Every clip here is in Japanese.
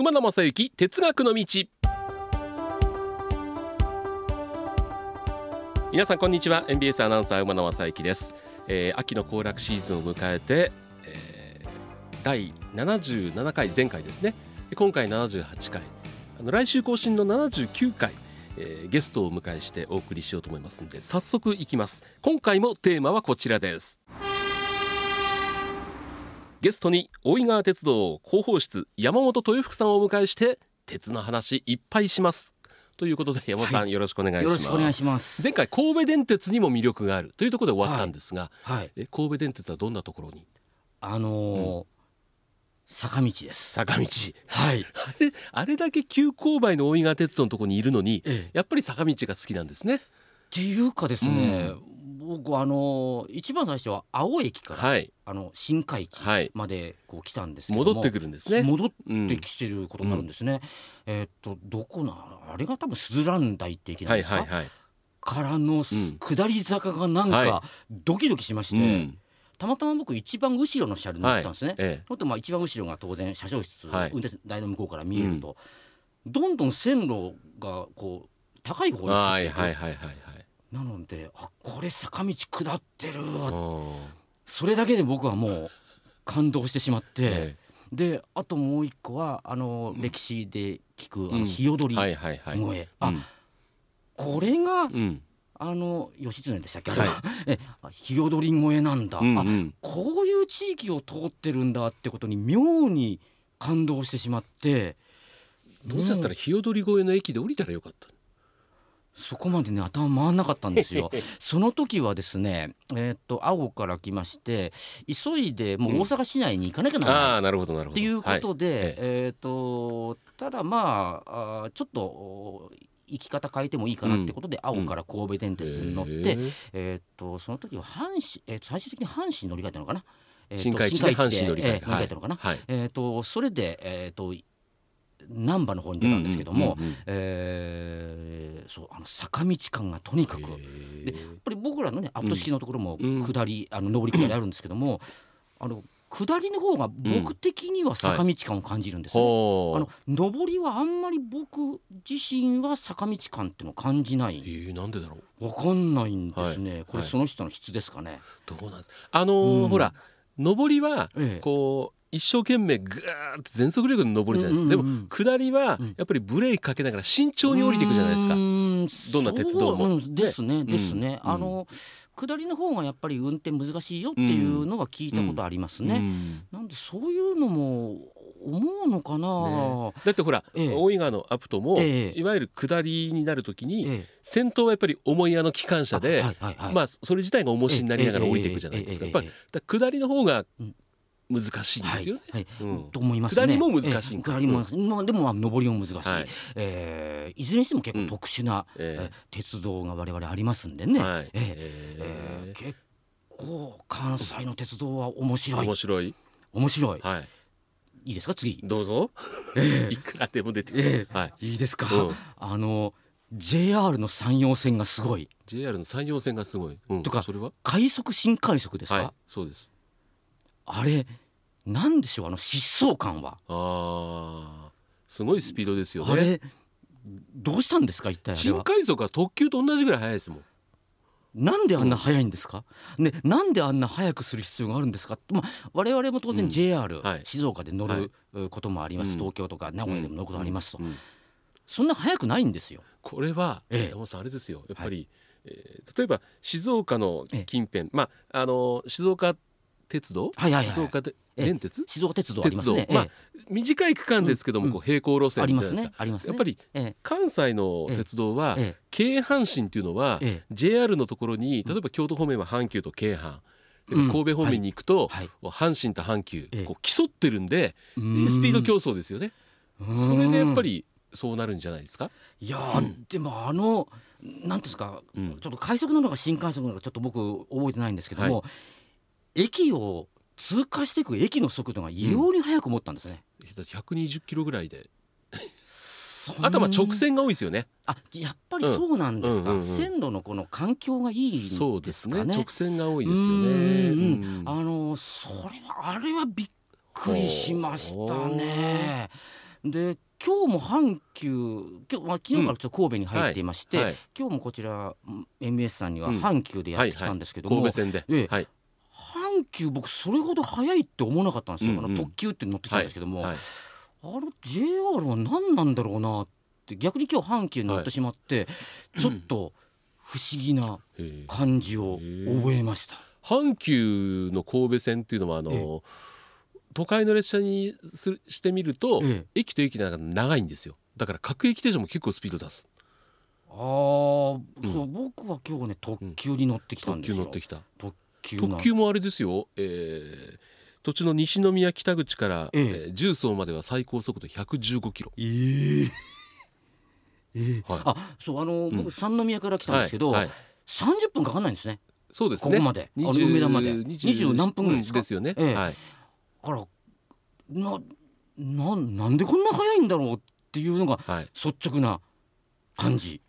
馬野正幸哲学の道。皆さんこんにちは。NBS アナウンサー馬野正幸です、えー秋の行楽シーズンを迎えて、えー第77回前回ですね。今回78回。あの来週更新の79回、えーゲストをお迎えしてお送りしようと思いますので早速いきます。今回もテーマはこちらです。ゲストに大井川鉄道広報室山本豊福さんをお迎えして鉄の話いっぱいします。ということで山本さん、よろしくお願いします。よろしくお願いします。前回神戸電鉄にも魅力があるというところで終わったんですが、はい、え神戸電鉄はどんなところに？あのー坂道です。坂道。はい。あれあれだけ急勾配の大井川鉄道のところにいるのにええ、やっぱり坂道が好きなんですね。っていうかですね、僕あのー一番最初は青駅から、はい。あの新海地はい。までこう来たんですけども、戻ってくるんですね。戻っうんてきてることになるんですね。えーっとどこなあれが多分スズラン台って駅なんですか？はいはいはい。からの下り坂がなんはかドキドキしまして、うん。たまたま僕一番後ろの車両に乗ったんですね。えもっとまあ一番後ろが当然車掌室、はい。運転台の向こうから見えると、どんどん線路がこう高い方にえはいはいはいはいはいなのであこれ坂道下ってるそれだけで僕はもう感動してしまって、えであともう一個はあの歴史で聞くあうん。の日踊えりはいはいはい。声、あうん。これがうん。あの義経でしたっけ？あれは、はえあ日踊り声なんだ、あうんうん。こういう地域を通ってるんだってことに妙に感動してしまって。どうせだったら日踊り越えの駅で降りたらよかったそこまでね頭回んなかったんですよ。その時はですね、えーっと青から来まして急いでもう大阪市内に行かなきゃならない。ああなるほどなるほど。っていうことで、はい。ええ。ーっとただまああーちょっとお行き方変えてもいいかなってことで、青から神戸電鉄に乗って、へええーっとその時は阪神、えー最終的に阪神乗り換えたのかな、えー新海地で阪神乗り換ええー乗り換えたのかな、はい。えーっとそれでえーっと難波の方に出たんですけども、うんうんうんうん。えーそうあの坂道感がとにかく。やっぱり僕らのねアプト式のところもうん。下り、あの上り下りあるんですけども、あの下りの方が僕的には坂道感を感じるんですね、ほあの上りはあんまり僕自身は坂道感っていうのを感じない。えーなんでだろう？わかんないんですね、これはい。その人の質ですかね、どうなんあのーうん。ほら上りはええ。こう一生懸命グーッて全速力で上るじゃないですか、うんうんうんでも下りはうん。やっぱりブレーキかけながら慎重に降りていくじゃないですか。うーんどんな鉄道も。ですねですね、うんあの下りの方がやっぱり運転難しいよっていうのは聞いたことありますね、うん。なんでそういうのも思うのかな、ね。だってほら、ええ。大井川のアプトも、ええ。いわゆる下りになるときに、ええ。先頭はやっぱり重いあの機関車で、あはいはいはい。まあそれ自体が重しになりながら降りていくじゃないですか。やっぱ下りの方がうん難しいんですよね。はいはいうんと思いますね。下りも難しいんかええ下りも、まあでもまあ上りも難しい。はいえーいずれにしても結構特殊な、えええ鉄道が我々ありますんでね。はいええええー結構関西の鉄道は面え白い面白い。面白い。はい。いいですか？次。どうぞ。え いくらでも出てくえる。はい。いいですか？うんあの JR の山陽線がすごい。JR の山陽線がすごい。うんとかそれは？快速新快速ですか？はいそうです。あれなんでしょうあの疾走感は。ああすごいスピードですよね。あれどうしたんですか一体。新快速は特急と同じぐらい速いですもん。なんであんな速いんですか、ね、なんであんな速くする必要があるんですか、まあ、我々も当然うん。JR、はい。静岡で乗はるうこともあります、うん。東京とか名古屋でも乗ることありますと、うん。うん。そんな速くないんですよ。これは、ええ。山本さんあれですよ。やっぱり、えー例えば静岡の近辺、まああの静岡鉄道、はいはいはい。静岡で？ええ。電鉄、静岡鉄道ありますね。まあえ短い区間ですけども、うんこう平行路線えありまじゃないですか。ありますね。やっぱりえ関西の鉄道は、ええ。京阪神っていうのは、ええ。JR のところに例えば京都方面は阪急と京阪、神戸方面に行くと、はい。阪神と阪急、ええ。こう競ってるんでスピード競争ですよね。うん。それでやっぱりそうなるんじゃないですか？いやー、でもあのなんですか、うん。ちょっと快速なのか新快速なのかちょっと僕覚えてないんですけども、駅を通過していく駅の速度が異様に速く思ったんですね。だって120キロぐらいで。あとはまあ直線が多いですよね。あやっぱりそうなんですか、うんうんうんうん。線路のこの環境がいいんですかね。そうですね。直線が多いですよね。うんうんうんあのそれはあれはびっくりしましたね。で今日も阪急今日、まあ、昨日からちょっと神戸に入っていまして、はい今日もこちらうん MBS さんにはうん。阪急でやってきたんですけども、神戸線で、ええ。はい阪急僕それほど速いって思わなかったんですよ、うんうん。あの特急って乗ってきたんですけども、はい。あれ JR は何なんだろうなって逆に今日阪急に乗ってしまって、ちょっと不思議な感じを覚えました。阪急の神戸線っていうのはあの、え都会の列車にすしてみると、ええ。駅と駅の間が長いんですよ。だから各駅停車も結構スピード出す。あーそう僕は今日ね特急に乗ってきたん特ですよ。急乗ってきた。特特急もあれですよ、えー土地の西宮北口から、ええ。えー重曹までは最高速度115キロ。えーえーはい。あそうあの、ん。僕三宮から来たんですけど、はいはい。30分かかんないんですね。そうですね。ここまで。あの20梅田まで。20 20何分ぐらいですか？うんですよね、ええ。はい。からなななんでこんな速いんだろうっていうのがはい。率直な感じ。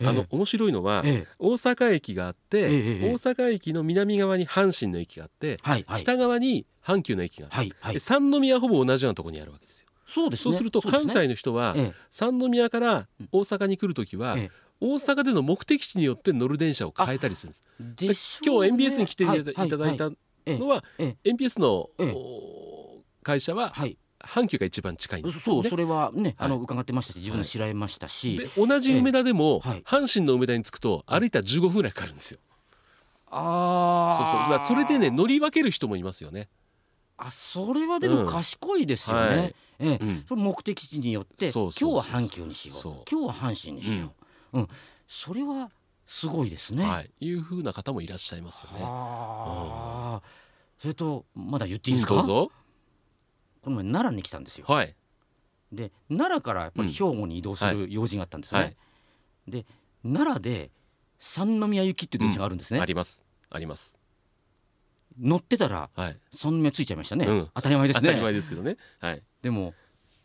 あの面白いのは、ええ。大阪駅があって、大阪駅の南側に阪神の駅があって、北側に阪急の駅があって、はいはい。で三宮はほぼ同じようなところにあるわけですよ。そうですね。そうすると関西の人は、え三宮から大阪に来るときは、ええ。大阪での目的地によって乗る電車を変えたりするんです。今日 MBS に来ていただ,、はいいたのは、え MBS の、会社ははい阪急が一番近いんですよそう、ねそれはね、はい。あの伺ってましたし自分で知られましたし、で同じ梅田でも、ええ。はい。阪神の梅田に着くと歩いたら15分ぐらいかかるんですよ。あそうそう。それでね乗り分ける人もいますよね。あそれはでも賢いですよね、うんはい。ええ。うん。その目的地によって今日は阪急にしよう。今日は阪神にしよう、うん。それはすごいですね。はい、いう風な方もいらっしゃいますよね。あ。あ、それとまだ言っていいですか、どうぞ。この前奈良に来たんですよ。はい。で奈良からやっぱり兵庫に移動する用事があったんですね。はいで奈良で三宮行きっていう電車があるんですね。あります。あります。乗ってたらはい。三宮ついちゃいましたね。うん当たり前です当たり前ね。ですけどね。はい。でも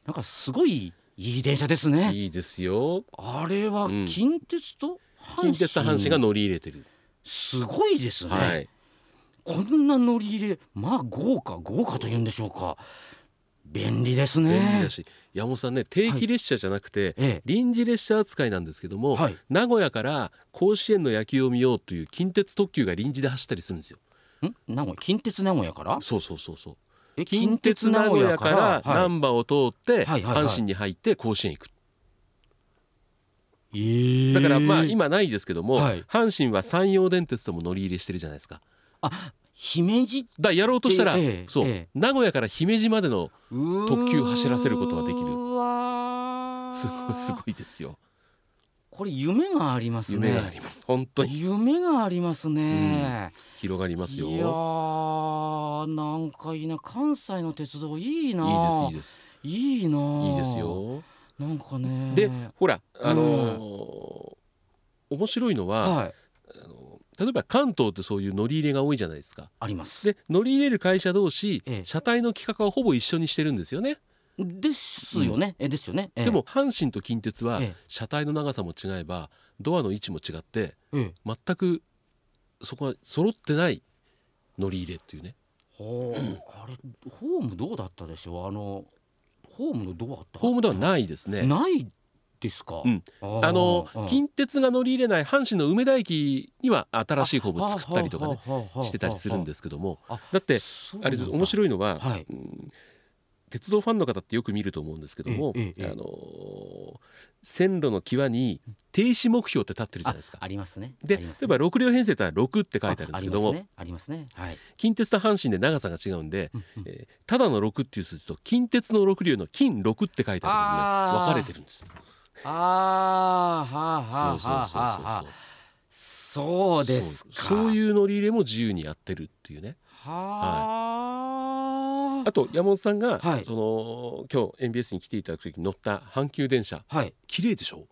なんかすごいいい電車ですね。いいですよ。あれはうん近鉄と近鉄と阪神が乗り入れてる。すごいですね。はい。こんな乗り入れまあ豪華豪華というんでしょうか。便利ですね。便利だし、山本さんね、定期列車じゃなくて、え臨時列車扱いなんですけども、はい名古屋から甲子園の野球を見ようという近鉄特急が臨時で走ったりするんですよ。え。ん？名古屋？近鉄名古屋から？そうそうそうそう。え近鉄名古屋からはい難波を通ってはいはいはい阪神に入って甲子園行く。えーだからまあ今ないですけども、はい阪神は山陽電鉄とも乗り入れしてるじゃないですか。あ姫路？だやろうとしたら、ええそう、ええ名古屋から姫路までの特特急走らせることができるすごいすごいですよ。これ夢がありますね。夢があります。本当に夢がありますね。広がりますよ。いやーなんかいいな関西の鉄道いいな。いいですいいないいです。いいですよ。なんかね。でほらあのー面白いのは、はい例えば関東ってそういう乗り入れが多いじゃないですか。あります。で乗り入れる会社同士、ええ車体の規格はほぼ一緒にしてるんですよね。ですよね。えですよね。ええでも阪神と近鉄はええ車体の長さも違えばドアの位置も違ってええ全くそこは揃ってない乗り入れっていうねほうあれホームどうだったでしょう？あのホームのドアホームドアないですね。ないですか？うんああのうん近鉄が乗り入れない阪神の梅田駅には新しいホーム作ったりとかねしてたりするんですけどもあだってあれ面白いのは、はいうん鉄道ファンの方ってよく見ると思うんですけども、ええええあのー線路の際に停止目標って立ってるじゃないですか。ありますね。でねえば6両編成って6って書いてあるんですけども、あありますね。ね。はい。近鉄と阪神で長さが違うんで、うんうんえーただの6っていう数字と近鉄の6両の金6って書いてあるのあーで分かれてるんです。ああはあはあはあはあ。そうですか。そうそういう乗り入れも自由にやってるっていうね。はあ。あと山本さんが、はいその今日 NBS に来ていただく時に乗った阪急電車はい。綺麗でしょ？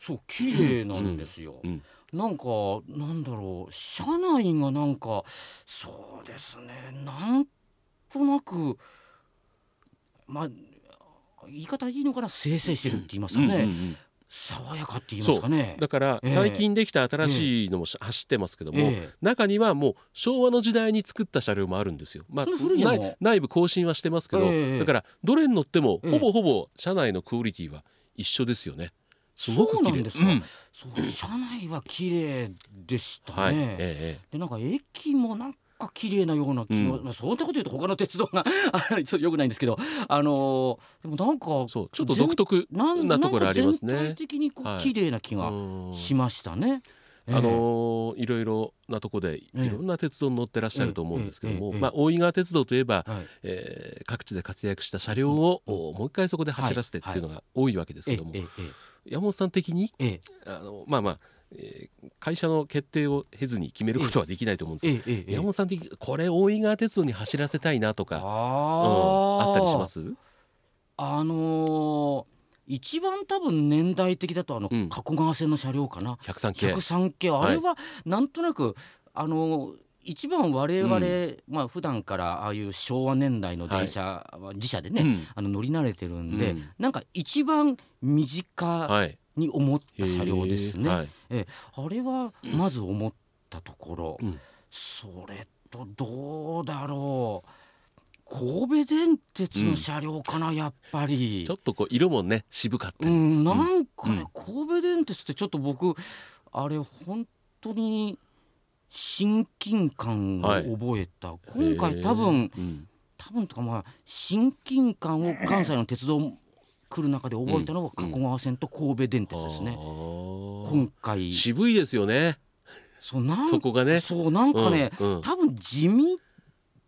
そう綺麗なんですよ。うんうんなんかなんだろう車内がなんかそうですねなんとなくまあ言い方いいのかな生成してるって言いますかね、うんうんうん。爽やかって言いますかね。だからええ。最近できた新しいのもし走ってますけども、ええ。中にはもう昭和の時代に作った車両もあるんですよ。まあ内内部更新はしてますけど、ええだからどれに乗ってもええ。ほぼほぼ車内のクオリティは一緒ですよね。すごく綺麗ですか。うんそう車内は綺麗でしたはい、ね、えでなんか駅もなんか綺麗なような気が、うん。まあ、そんなこと言うと他の鉄道が あそうよくないんですけどあのーでもなんかえそうちょっと独特なところありますね。全体的にこう、はい。綺麗な気がうん。しましたね。あのーいろいろなとこでいえ。えろんな鉄道に乗ってらっしゃると思うんですけども、まあ、大井川鉄道といえば、ええはい。えー各地で活躍した車両を、おもう一回そこで走らせてっていうのが多いわけですけども、えええ。山本さん的にええ。あのまあまあ、えー会社の決定を経ずに決めることはできないと思うんですけど、えええ山本さん的にこれ大井川鉄道に走らせたいなとか、うん、あったりします？あのー一番多分年代的だとあの、うん。加古川線の車両かな。103系。103系。あれはなんとなく、あのー一番我々、うまあ普段からああいう昭和年代の電車は自社でね、うん。あの乗り慣れてるんで、うん。なんか一番身近はい、に思った車両ですね。はいあれはまず思ったところ、うん。それとどうだろう。神戸電鉄の車両かな、やっぱり。ちょ。っとこう色もね渋かったり、うん、なんかね、うん。神戸電鉄ってちょっと僕あれ本当に親近感を覚えた、今回多分多分とかまあ親近感を関西の鉄道来る中で覚えたのは加古川線と神戸電鉄ですね。今回。渋いですよね。そうなんそこがね。そうなんかね、うんうん。多分地味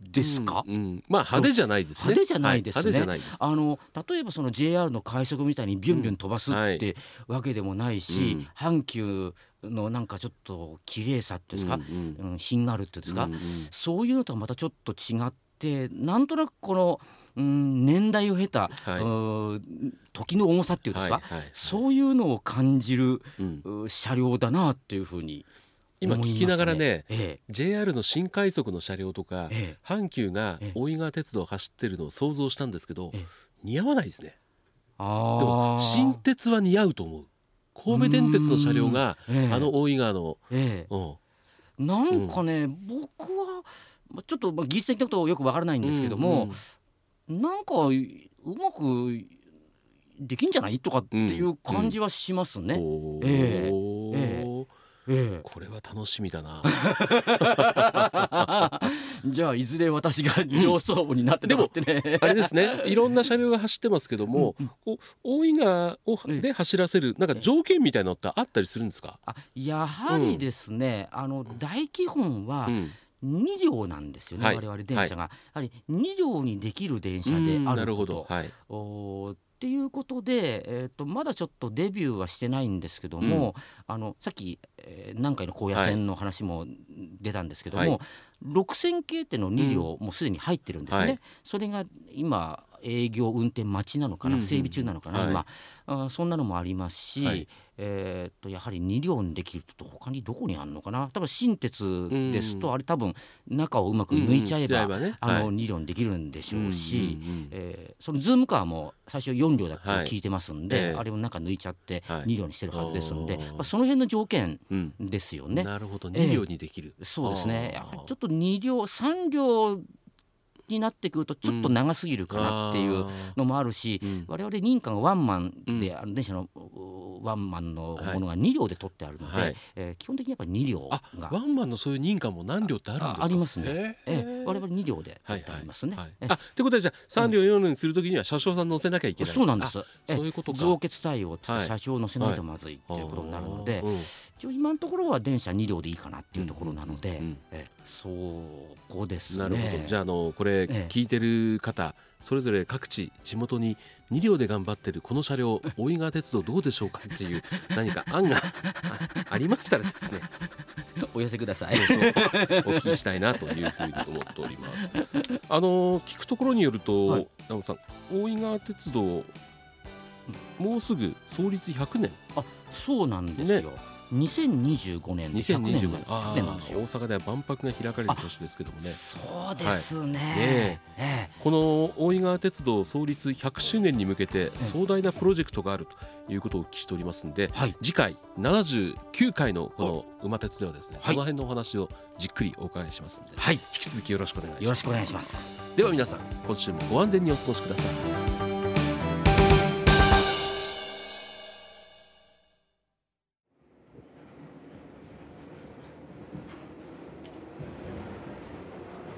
ですか、うんうん。まあ派手じゃないですね。派手じゃないですね。はいです。あの例えばその JR の快速みたいにビュンビュン飛ばすってわけでもないし、うん阪急のなんかちょっと綺麗さってい。うんですか、うんうんうん品があるっていうんですか、うん。うんそういうのとはまたちょっと違ってなんとなくこの、うん、年代を経た、はい。時の重さっていうんですか、はいはいそういうのを感じるうん。う車両だなっていうふうに今聞きながらねえ JR の新快速の車両とかええ。阪急がええ。大井川鉄道を走ってるのを想像したんですけどええ。似合わないですね。あでもー新鉄は似合うと思う。神戸電鉄の車両がええ。あの大井川のええ。うん。なんかね、僕はまあちょっとまあ技術的なことはよくわからないんですけども、なんかうまくできんじゃない？とかっていう感じはしますね。おええ。ーえ。これは楽しみだな。え じゃあいずれ私が上層部になってもらってね。あれですね。いろんな車両が走ってますけども、うんうん。大井川をええ。で走らせるなんか条件みたいなのってあったりするんですか、あやはりですね、あの大基本はうん2両なんですよね、はい。我々電車が、やはり2両にできる電車であうん。なるほ。ど。っていうことで、えー、とまだちょっとデビューはしてないんですけども、あのさっき、えー南海の高野線の話も出たんですけども、はい。6000系っての2両もうすでに入ってるんですね、はい。それが今営業運転待ちなのかな、うんうん整備中なのかな、はい。今あそんなのもありますし、はい。えー、とやはり2両にできると他にどこにあるのかな。多分新鉄ですと、うん。あれ多分中をうまく抜いちゃえば、うんうんね。あのはい。2両にできるんでしょうし。うんうんうんえーそのズームカーも最初4両だってはい聞いてますんで、ええあれをなんか抜いちゃってはい。2両にしてるはずですんで、まあ、その辺の条件うんですよね。なるほど。ええ。2両にできる、そうですね。ちょっと2両3両になってくるとちょっと長すぎるかなっていうあのもあるし、ー。うん。我々認可がワンマンで、うん。あの電車のうワンマンのものが2両で取ってあるので、はい。えー基本的にやっぱり2両あがワンマンのそういう認可も何両ってあるんですか？あありますね。へえーー我々2両で取ってあはいはいりますね。はいえあってことはじゃあ3両4両にするときには車掌さん乗せなきゃいけない。そうなんです。そういうことか。増欠対応ってはい。車掌を乗せないとまずいっていうことになるので、うん一応今のところは電車2両でいいかなっていうところなので、うんうんえそこですね。なるほど。じゃああのこれええ。聞いてる方それぞれ各地地元に2両で頑張ってるこの車両大井川鉄道どうでしょうか？っていう何か案があありましたらですねお寄せください。そうそうお聞きしたいなというふうに思っております。あの聞くところによると、はい直さん大井川鉄道もうすぐ創立100年あそうなんですよ。ね2025年で100 2025年。年なんですよ。ー大阪では万博が開かれる年ですけどもね。そうですね,、ねえ。この大井川鉄道創立100周年に向けてえ壮大なプロジェクトがあるということをお聞きしておりますんでえはい。次回79回のこの馬鉄ではですね、はい。その辺のお話をじっくりお伺いしますので、はい。引き続きよろしくお願いします。よろしくお願いします。では皆さん今週もご安全にお過ごしください